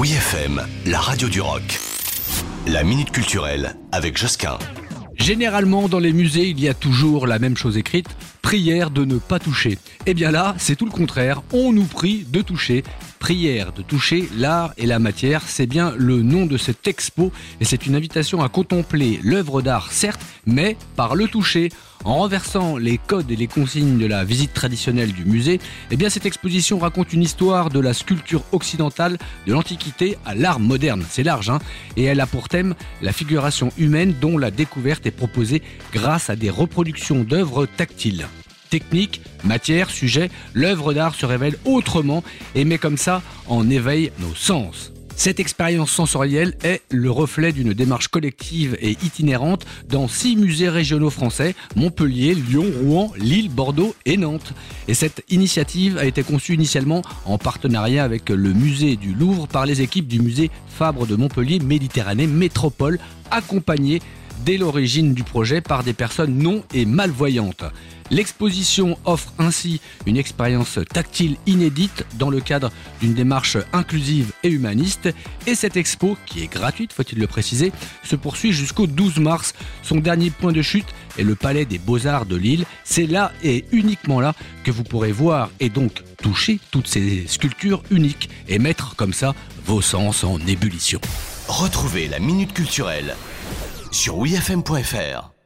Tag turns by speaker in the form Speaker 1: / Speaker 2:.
Speaker 1: Oui FM, la radio du rock. La minute culturelle avec Josquin.
Speaker 2: Généralement, dans les musées, il y a toujours la même chose écrite prière de ne pas toucher. Eh bien là, c'est tout le contraire. On nous prie de toucher. Prière de toucher l'art et la matière, c'est bien le nom de cette expo et c'est une invitation à contempler l'œuvre d'art, certes, mais par le toucher. En renversant les codes et les consignes de la visite traditionnelle du musée, eh bien cette exposition raconte une histoire de la sculpture occidentale de l'Antiquité à l'art moderne. C'est large, hein Et elle a pour thème la figuration humaine dont la découverte est proposée grâce à des reproductions d'œuvres tactiles technique, matière, sujet, l'œuvre d'art se révèle autrement et met comme ça en éveil nos sens. Cette expérience sensorielle est le reflet d'une démarche collective et itinérante dans six musées régionaux français, Montpellier, Lyon, Rouen, Lille, Bordeaux et Nantes. Et cette initiative a été conçue initialement en partenariat avec le musée du Louvre par les équipes du musée Fabre de Montpellier Méditerranée Métropole, accompagnées dès l'origine du projet par des personnes non et malvoyantes. L'exposition offre ainsi une expérience tactile inédite dans le cadre d'une démarche inclusive et humaniste. Et cette expo, qui est gratuite, faut-il le préciser, se poursuit jusqu'au 12 mars. Son dernier point de chute est le Palais des Beaux-Arts de Lille. C'est là et uniquement là que vous pourrez voir et donc toucher toutes ces sculptures uniques et mettre comme ça vos sens en ébullition.
Speaker 1: Retrouvez la Minute Culturelle sur wfm.fr.